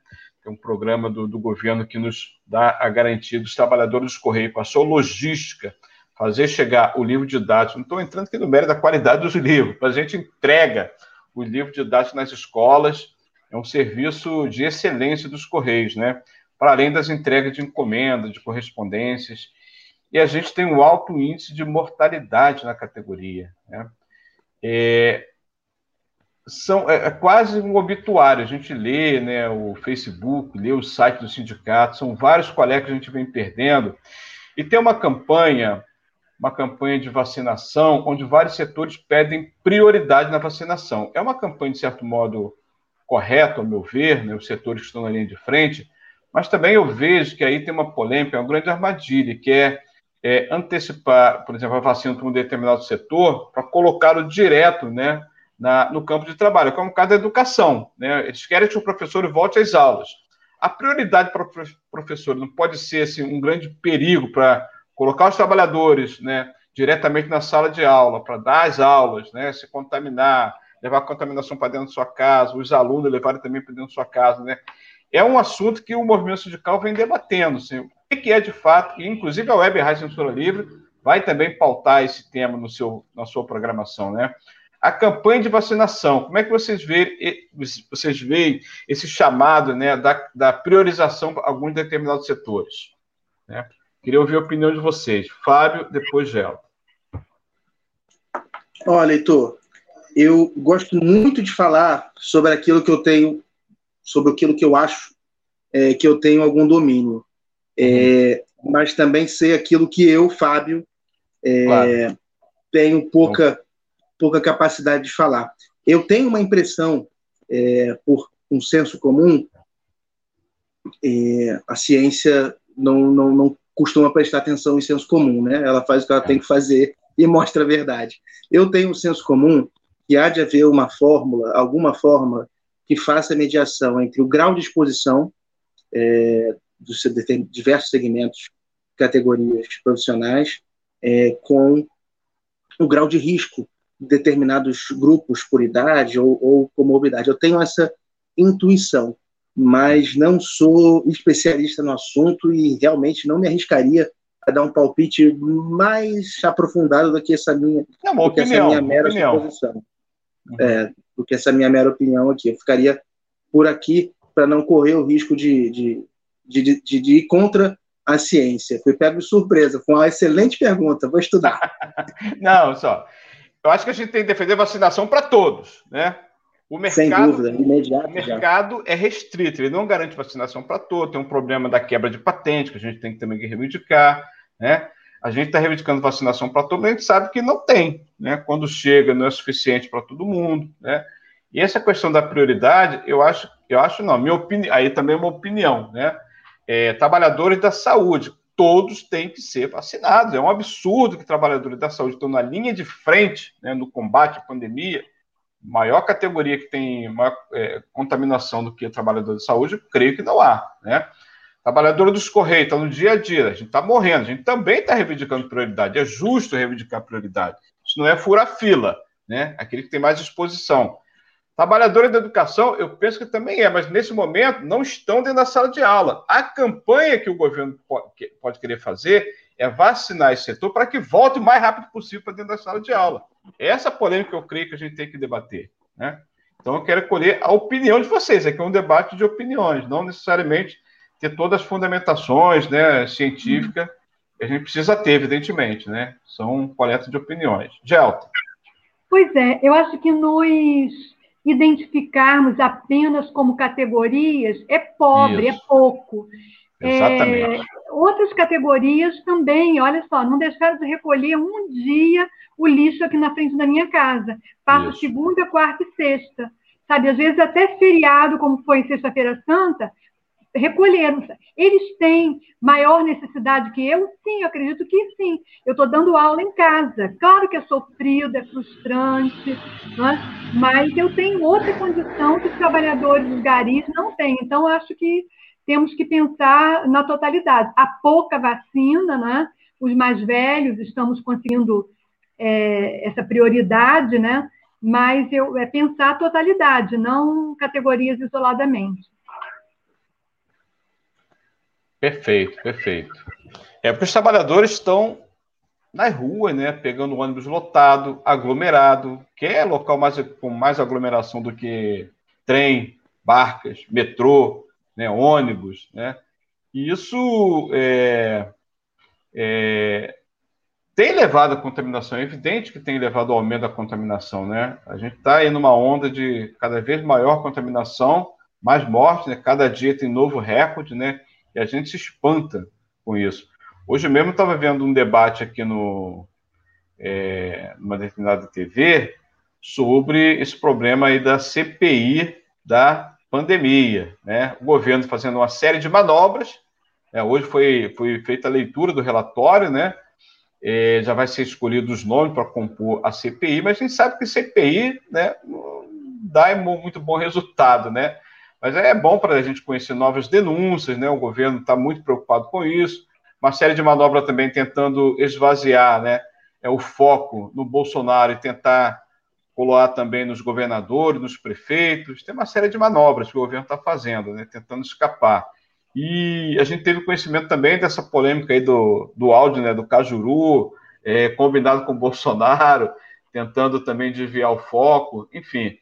É um programa do, do, governo que nos dá a garantia dos trabalhadores dos Correios, com a sua logística, fazer chegar o livro didático. Não estou entrando aqui no mérito da qualidade dos livros, mas a gente entrega o livro didático nas escolas, é um serviço de excelência dos Correios, né? Para além das entregas de encomenda, de correspondências. E a gente tem um alto índice de mortalidade na categoria. Né? É, são, é, é, quase um obituário. A gente lê né, o Facebook, lê o site do sindicato, são vários colegas que a gente vem perdendo. E tem uma campanha, uma campanha de vacinação, onde vários setores pedem prioridade na vacinação. É uma campanha, de certo modo, correto, ao meu ver, né, os setores que estão na linha de frente, mas também eu vejo que aí tem uma polêmica, uma grande armadilha, que é, é antecipar, por exemplo, a vacina para um determinado setor, para colocá-lo direto né, na, no campo de trabalho, como o caso da educação. Né? Eles querem que o professor volte às aulas. A prioridade para o professor não pode ser assim, um grande perigo para colocar os trabalhadores né, diretamente na sala de aula, para dar as aulas, né, se contaminar, levar a contaminação para dentro da sua casa, os alunos levarem também para dentro da sua casa, né? É um assunto que o movimento sindical vem debatendo, assim, o que é de fato, e inclusive a Web Rádio Censura Livre vai também pautar esse tema no seu, na sua programação, né? A campanha de vacinação, como é que vocês veem, vocês veem esse chamado né, da, da priorização para alguns determinados setores? Né? Queria ouvir a opinião de vocês. Fábio, depois Gelo. Olha, Heitor, eu gosto muito de falar sobre aquilo que eu tenho, sobre aquilo que eu acho é, que eu tenho algum domínio, é, mas também sei aquilo que eu, Fábio, é, claro. tenho pouca, pouca capacidade de falar. Eu tenho uma impressão, é, por um senso comum, é, a ciência não, não, não costuma prestar atenção em senso comum, né? Ela faz o que ela tem que fazer e mostra a verdade. Eu tenho um senso comum que há de haver uma fórmula, alguma forma que faça a mediação entre o grau de exposição é, dos diversos segmentos, categorias profissionais, é, com o grau de risco determinados grupos por idade ou, ou comorbidade. Eu tenho essa intuição, mas não sou especialista no assunto e realmente não me arriscaria a dar um palpite mais aprofundado do que essa minha, não, do que opinião, essa minha mera opinião. suposição é, do que essa minha mera opinião aqui. Eu ficaria por aqui para não correr o risco de, de, de, de, de ir contra a ciência. Fui pego de surpresa, foi uma excelente pergunta, vou estudar. não, só. Eu acho que a gente tem que defender vacinação para todos, né? O mercado, dúvida, imediato. O mercado já. é restrito, ele não garante vacinação para todos. Tem um problema da quebra de patente, que a gente tem que também reivindicar, né? A gente está reivindicando vacinação para todo mundo, a gente sabe que não tem, né? Quando chega, não é suficiente para todo mundo, né? E essa questão da prioridade, eu acho, eu acho não, minha opinião, aí também é uma opinião, né? É, trabalhadores da saúde, todos têm que ser vacinados. É um absurdo que trabalhadores da saúde estão na linha de frente né, no combate à pandemia. Maior categoria que tem maior é, contaminação do que trabalhadores de saúde, creio que não há, né? Trabalhador dos Correios, está no dia a dia, a gente está morrendo, a gente também está reivindicando prioridade, é justo reivindicar prioridade. Isso não é fura-fila, né? Aquele que tem mais exposição. Trabalhadores da educação, eu penso que também é, mas nesse momento não estão dentro da sala de aula. A campanha que o governo pode querer fazer é vacinar esse setor para que volte o mais rápido possível para dentro da sala de aula. Essa polêmica eu creio que a gente tem que debater. Né? Então eu quero colher a opinião de vocês. Aqui é um debate de opiniões, não necessariamente ter todas as fundamentações né, científicas que a gente precisa ter, evidentemente, né? São coletas de opiniões. Gelta. Pois é, eu acho que nos identificarmos apenas como categorias é pobre, é Isso. é pouco. Exatamente. É, outras categorias também, olha só, não deixaram de recolher um dia o lixo aqui na frente da minha casa. Passo Isso. segunda, quarta e sexta. Sabe, às vezes até feriado, como foi em Sexta-feira Santa, recolheram. Eles têm maior necessidade que eu? Sim, eu acredito que sim. Eu estou dando aula em casa. Claro que é sofrido, é frustrante, é? mas eu tenho outra condição que os trabalhadores dos garis não têm. Então, acho que temos que pensar na totalidade. Há pouca vacina, né? os mais velhos estamos conseguindo é, essa prioridade, né? mas eu, é pensar a totalidade, não categorias isoladamente. Perfeito, perfeito. É porque os trabalhadores estão nas ruas, né, pegando ônibus lotado, aglomerado, que é local mais, com mais aglomeração do que trem, barcas, metrô, né, ônibus, né? E isso é, é, tem levado à contaminação, é evidente que tem levado ao aumento da contaminação, né? A gente está aí numa onda de cada vez maior contaminação, mais mortes, né? Cada dia tem novo recorde, né? E a gente se espanta com isso. Hoje mesmo estava vendo um debate aqui no é, numa determinada TV sobre esse problema aí da CPI da pandemia, né? O governo fazendo uma série de manobras. Né? Hoje foi, foi feita a leitura do relatório, né? É, já vai ser escolhido os nomes para compor a CPI, mas a gente sabe que CPI, né, dá muito bom resultado, né? Mas é bom para a gente conhecer novas denúncias, né? O governo está muito preocupado com isso. Uma série de manobras também tentando esvaziar, né? É o foco no Bolsonaro e tentar colocar também nos governadores, nos prefeitos. Tem uma série de manobras que o governo está fazendo, né, tentando escapar. E a gente teve conhecimento também dessa polêmica aí do, do áudio, né, do Cajuru, é, combinado com o Bolsonaro, tentando também desviar o foco. Enfim,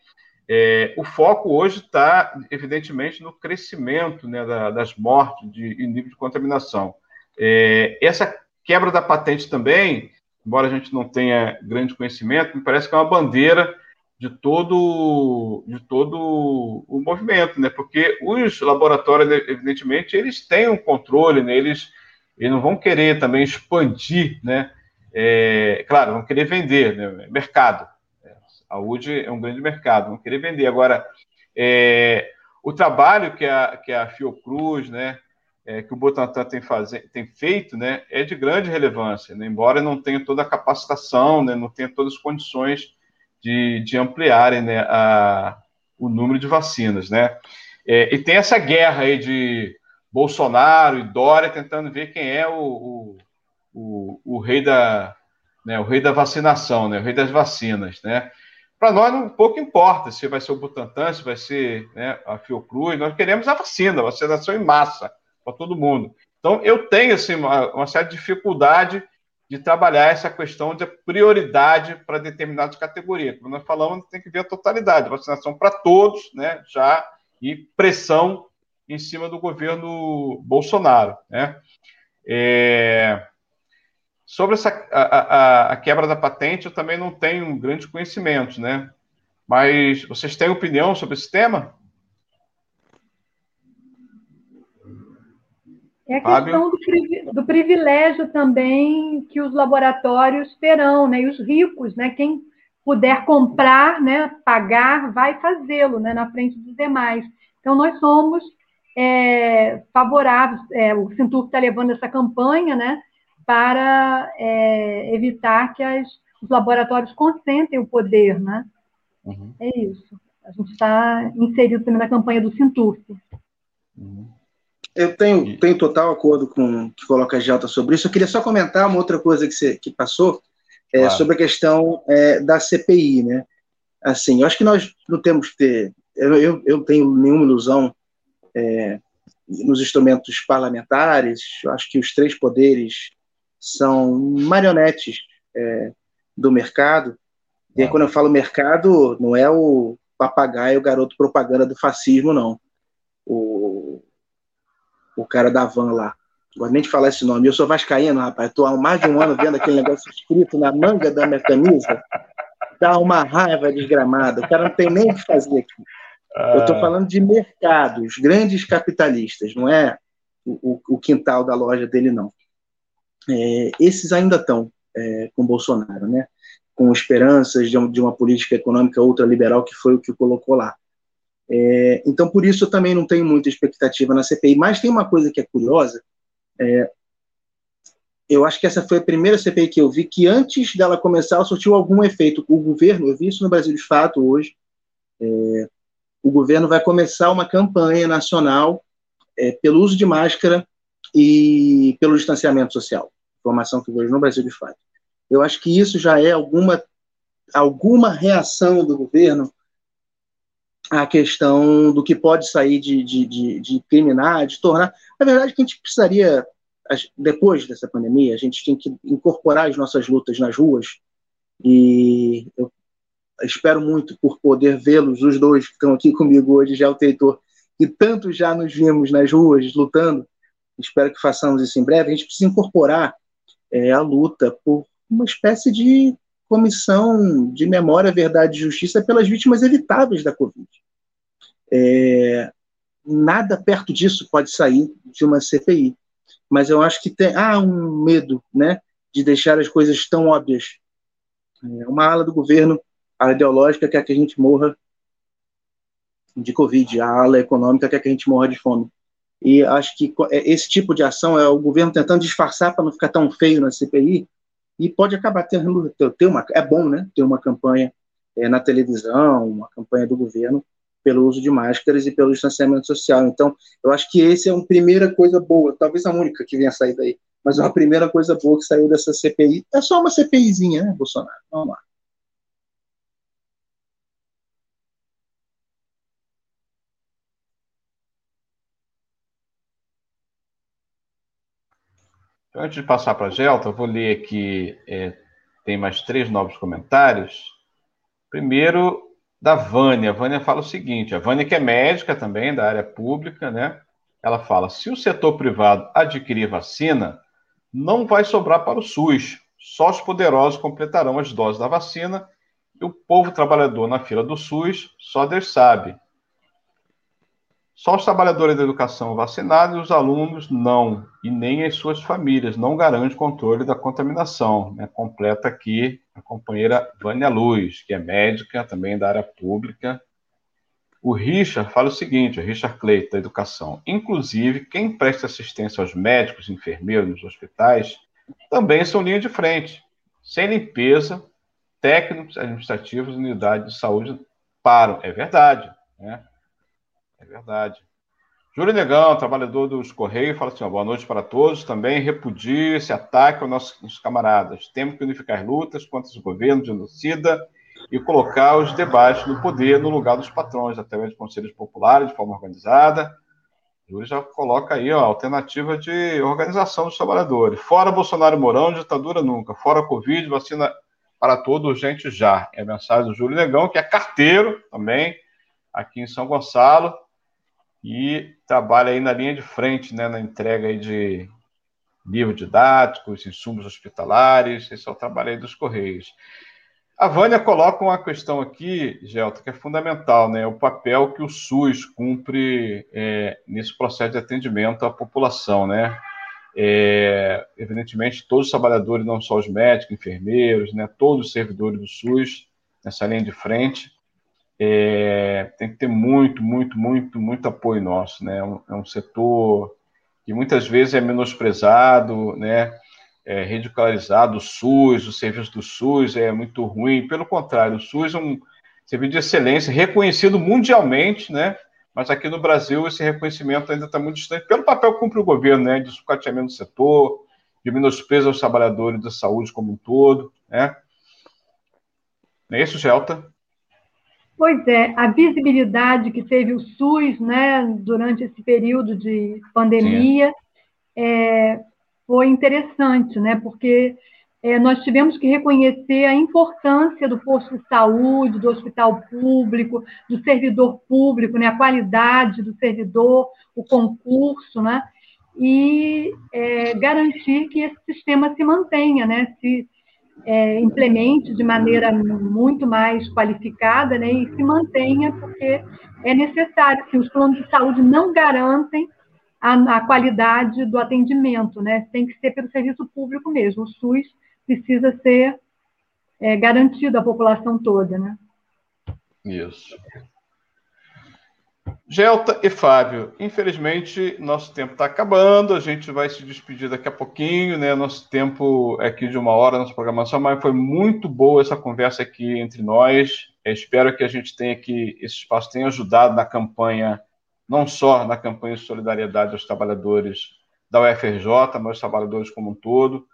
é, o foco hoje está, evidentemente, no crescimento né, da, das mortes de, e nível de contaminação. É, essa quebra da patente também embora a gente não tenha grande conhecimento, me parece que é uma bandeira de todo, de todo o movimento, né? Porque os laboratórios, evidentemente, eles têm um controle, né? eles, eles não vão querer também expandir, né? É, claro, vão querer vender, né? Mercado. Saúde é um grande mercado, vão querer vender. Agora, é, o trabalho que a, que a Fiocruz, né? é, que o Butantan tem, fazer, tem feito né, é de grande relevância, né, embora não tenha toda a capacitação, né, não tenha todas as condições de, de ampliarem né, a, o número de vacinas. Né? É, e tem essa guerra aí de Bolsonaro e Dória tentando ver quem é o, o, o, o rei da né, o rei da vacinação, né, o rei das vacinas. Né? Para nós, não, pouco importa se vai ser o Butantan, se vai ser né, a Fiocruz, nós queremos a vacina, a vacinação em massa para todo mundo. Então, eu tenho assim, uma, uma certa dificuldade de trabalhar essa questão de prioridade para determinadas categorias. Quando nós falamos, tem que ver a totalidade, vacinação para todos, né, já, e pressão em cima do governo Bolsonaro, né. É... Sobre essa, a, a, a, quebra da patente, eu também não tenho grande conhecimento, né, mas vocês têm opinião sobre esse tema? É a questão do, do, privilégio também que os laboratórios terão, né? E os ricos, né? Quem puder comprar, né? Pagar, vai fazê-lo, né? Na frente dos demais. Então, nós somos é, favoráveis. É, o Cintur está levando essa campanha, né? Para é, evitar que as, os laboratórios concentrem o poder, né? Uhum. É isso. A gente está inserido também na campanha do Cintur. Uhum. Eu tenho, tenho total acordo com o que coloca a Gelta sobre isso. Eu queria só comentar uma outra coisa que, você, que passou, é, claro. sobre a questão é, da CPI, né? Assim, eu acho que nós não temos que ter... Eu, eu, eu tenho nenhuma ilusão é, nos instrumentos parlamentares. Eu acho que os três poderes são marionetes é, do mercado. E aí, quando eu falo mercado, não é o papagaio, o garoto propaganda do fascismo, não. O, o cara da van lá. Gosto nem de falar esse nome. Eu sou vascaíno, rapaz. Estou há mais de um ano vendo aquele negócio escrito na manga da minha camisa. Dá uma raiva desgramada. O cara não tem nem o que fazer aqui. Eu estou falando de mercados, grandes capitalistas, não é o, o quintal da loja dele, não. É, esses ainda estão é, com Bolsonaro, né? com esperanças de, de, uma política econômica ultraliberal, que foi o que colocou lá. É, então, por isso, eu também não tenho muita expectativa na CPI. Mas tem uma coisa que é curiosa. É, eu acho que essa foi a primeira CPI que eu vi que, antes dela começar, surtiu algum efeito. O governo, eu vi isso no Brasil de Fato hoje, é, o governo vai começar uma campanha nacional é, pelo uso de máscara e pelo distanciamento social. Informação que vejo no Brasil de Fato. Eu acho que isso já é alguma, alguma reação do governo à questão do que pode sair de, de, de, de criminar, de tornar. Na verdade, que a gente precisaria, depois dessa pandemia, a gente tem que incorporar as nossas lutas nas ruas. E eu espero muito por poder vê-los, os dois que estão aqui comigo hoje, já o Teitor, que tanto já nos vimos nas ruas lutando. Espero que façamos isso em breve. A gente precisa incorporar é, a luta por uma espécie de comissão de memória, verdade e justiça pelas vítimas evitáveis da Covid. É, nada perto disso pode sair de uma CPI, mas eu acho que tem, há um medo né, de deixar as coisas tão óbvias. É, uma ala do governo, a ala ideológica, quer que a gente morra de Covid, a ala econômica quer que a gente morra de fome. E acho que é, esse tipo de ação é o governo tentando disfarçar para não ficar tão feio na CPI, e pode acabar tendo ter uma é bom né ter uma campanha é, na televisão uma campanha do governo pelo uso de máscaras e pelo distanciamento social. Então eu acho que esse é uma primeira coisa boa talvez a única que venha sair daí mas é uma primeira coisa boa que saiu dessa CPI é só uma CPIzinha né Bolsonaro? Vamos lá Então, antes de passar para a Gelta, eu vou ler aqui, é, tem mais três novos comentários. Primeiro, da Vânia. A Vânia fala o seguinte: a Vânia, que é médica também, da área pública, né? Ela fala: se o setor privado adquirir vacina, não vai sobrar para o SUS. Só os poderosos completarão as doses da vacina e o povo trabalhador na fila do SUS, só Deus sabe. Só os trabalhadores da educação vacinados e os alunos não, e nem as suas famílias, não garante controle da contaminação. Né? Completa aqui a companheira Vânia Luz, que é médica também da área pública. O Richard fala o seguinte, o Richard Cleiton, da educação. Inclusive, quem presta assistência aos médicos enfermeiros nos hospitais também são linha de frente. Sem limpeza, técnicos administrativos, unidades de saúde param. É verdade, né? É verdade. Júlio Negão, trabalhador dos Correios, fala assim: ó, boa noite para todos. Também repudio esse ataque aos nossos camaradas. Temos que unificar as lutas contra esse governo genocida e colocar os debates no poder no lugar dos patrões, através de conselhos populares, de forma organizada. Júlio já coloca aí ó, a alternativa de organização dos trabalhadores. Fora Bolsonaro Mourão, ditadura nunca. Fora Covid, vacina para todo urgente já. É a mensagem do Júlio Negão, que é carteiro também, aqui em São Gonçalo e trabalha aí na linha de frente, né, na entrega aí de livros didáticos, insumos hospitalares, esse é o trabalho aí dos Correios. A Vânia coloca uma questão aqui, Gelta, que é fundamental, né? O papel que o SUS cumpre é, nesse processo de atendimento à população, né? É, evidentemente, todos os trabalhadores, não só os médicos, enfermeiros, né? Todos os servidores do SUS nessa linha de frente é, tem que ter muito, muito, muito, muito apoio nosso, né? É um, é um setor que muitas vezes é menosprezado, né? É ridicularizado, o SUS, o serviço do SUS é muito ruim. Pelo contrário, o SUS é um serviço de excelência, reconhecido mundialmente, né? Mas aqui no Brasil esse reconhecimento ainda está muito distante, pelo papel que cumpre o governo, né? De sucateamento do setor, de menosprezo aos trabalhadores da saúde como um todo, né? Não é isso, Gelta? Pois é, a visibilidade que teve o SUS né, durante esse período de pandemia é, foi interessante, né, porque é, nós tivemos que reconhecer a importância do posto de saúde, do hospital público, do servidor público, né, a qualidade do servidor, o concurso, né, e é, garantir que esse sistema se mantenha, né, se, é, implemente de maneira muito mais qualificada né, e se mantenha, porque é necessário que os planos de saúde não garantem a, a, qualidade do atendimento, né? Tem que ser pelo serviço público mesmo. O SUS precisa ser é, garantido à população toda, né? Isso. Gelta e Fábio, infelizmente nosso tempo está acabando, a gente vai se despedir daqui a pouquinho, né? Nosso tempo é aqui de uma hora, nossa programação, mas foi muito boa essa conversa aqui entre nós. Eu espero que a gente tenha que esse espaço tenha ajudado na campanha, não só na campanha de solidariedade aos trabalhadores da UFRJ, mas aos trabalhadores como um todo.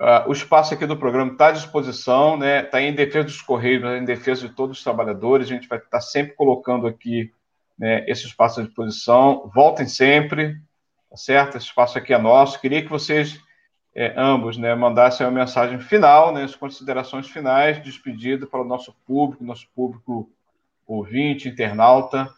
Uh, o espaço aqui do programa está à disposição, né? Está em defesa dos Correios, em defesa de todos os trabalhadores. A gente vai estar tá sempre colocando aqui né, esse espaço à disposição. Voltem sempre, tá certo? Esse espaço aqui é nosso. Queria que vocês é, ambos né, mandassem uma mensagem final, né, as considerações finais, despedida para o nosso público, nosso público ouvinte, internauta,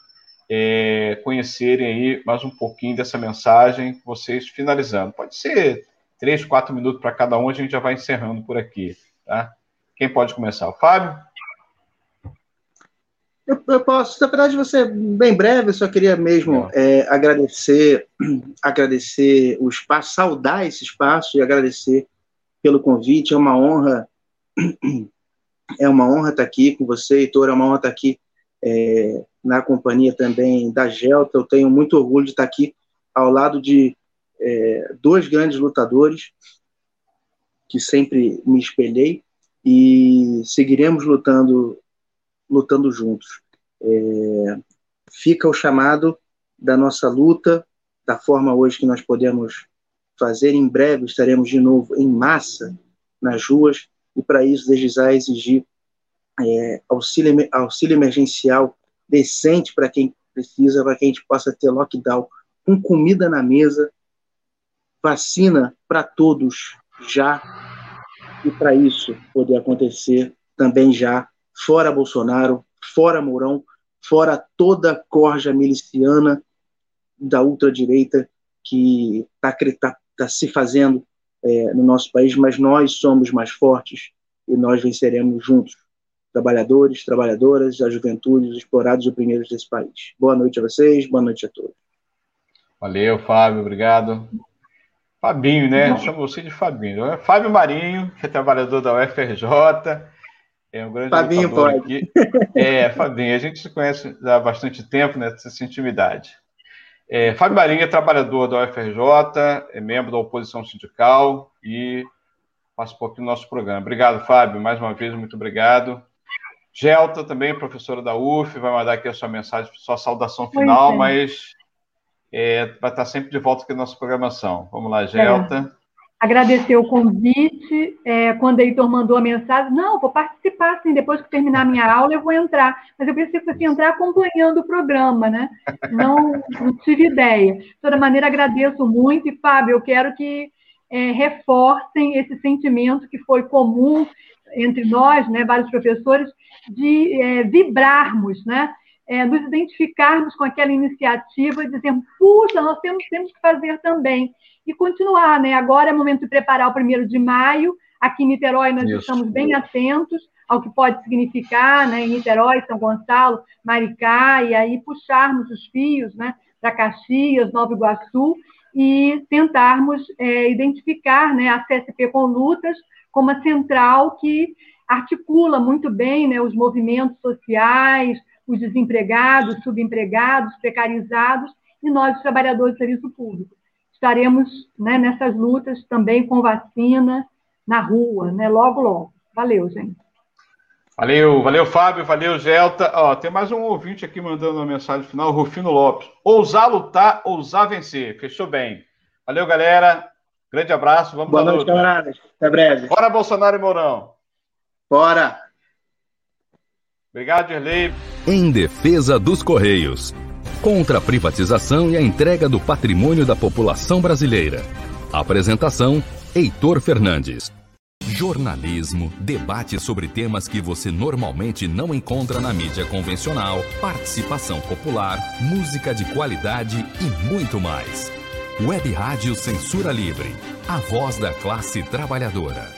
é, conhecerem aí mais um pouquinho dessa mensagem, vocês finalizando. Pode ser três, quatro minutos para cada um, a gente já vai encerrando por aqui. Tá? Quem pode começar? O Fábio? Eu, eu, posso, na verdade, você bem breve, eu só queria mesmo é, agradecer, agradecer o espaço, saudar esse espaço e agradecer pelo convite. É uma honra, é uma honra estar aqui com você, Heitor, é uma honra estar aqui é, na companhia também da Gelta. Eu tenho muito orgulho de estar aqui ao lado de é, dois grandes lutadores que sempre me espelhei e seguiremos lutando lutando juntos. É, fica o chamado da nossa luta, da forma hoje que nós podemos fazer. Em breve estaremos de novo em massa nas ruas, e para isso, já exigir é, auxílio, auxílio emergencial decente para quem precisa, para que a gente possa ter lockdown com comida na mesa, vacina para todos já, e para isso poder acontecer também já fora Bolsonaro, fora Mourão, fora toda a corja miliciana da ultradireita que está tá, tá se fazendo é, no nosso país, mas nós somos mais fortes e nós venceremos juntos. Trabalhadores, trabalhadoras, a juventude, os explorados e oprimidos desse país. Boa noite a vocês, boa noite a todos. Valeu, Fábio, obrigado. Fabinho, né? Chamo você de Fabinho. É Fábio Marinho, que é trabalhador da UFRJ, é um grande Fabinho pode. Aqui. É, Fabinho, a gente se conhece há bastante tempo, né? Essa intimidade. É, Fábio Marinho é trabalhador da UFRJ, é membro da oposição sindical e participou aqui do nosso programa. Obrigado, Fábio, mais uma vez, muito obrigado. Gelta, também professora da UF, vai mandar aqui a sua mensagem, sua saudação final, é. mas é, vai estar sempre de volta aqui na nossa programação. Vamos lá, Gelta. Agradecer o convite. É, quando o Heitor mandou a mensagem, não, vou participar, sim, depois que terminar a minha aula eu vou entrar. Mas eu pensei que fosse entrar acompanhando o programa, né? Não, não tive ideia. De toda maneira, agradeço muito. E, Fábio, eu quero que é, reforcem esse sentimento que foi comum entre nós, né, vários professores, de é, vibrarmos, né? É, nos identificarmos com aquela iniciativa e dizermos, puxa, nós temos, temos que fazer também e continuar, né? Agora é momento de preparar o primeiro de maio. Aqui em Niterói nós Isso. estamos bem atentos ao que pode significar, né? Em Niterói, São Gonçalo, Maricá, e aí puxarmos os fios, né? Para Caxias, Nova Iguaçu e tentarmos é, identificar, né? A CSP com lutas como uma central que articula muito bem, né? Os movimentos sociais, os desempregados, subempregados, precarizados e nós, os trabalhadores do serviço público estaremos né, nessas lutas também com vacina na rua, né, logo, logo. Valeu, gente. Valeu, valeu, Fábio, valeu, Gelta. Ó, tem mais um ouvinte aqui mandando uma mensagem final, Rufino Lopes. Ousar lutar, ousar vencer. Fechou bem. Valeu, galera. Grande abraço. Vamos Boa noite, camaradas. Até breve. Bora, Bolsonaro e Mourão. Bora. Obrigado, Erlei. Em defesa dos Correios contra a privatização e a entrega do patrimônio da população brasileira. Apresentação: Heitor Fernandes. Jornalismo, debate sobre temas que você normalmente não encontra na mídia convencional, participação popular, música de qualidade e muito mais. Web Rádio Censura Livre, a voz da classe trabalhadora.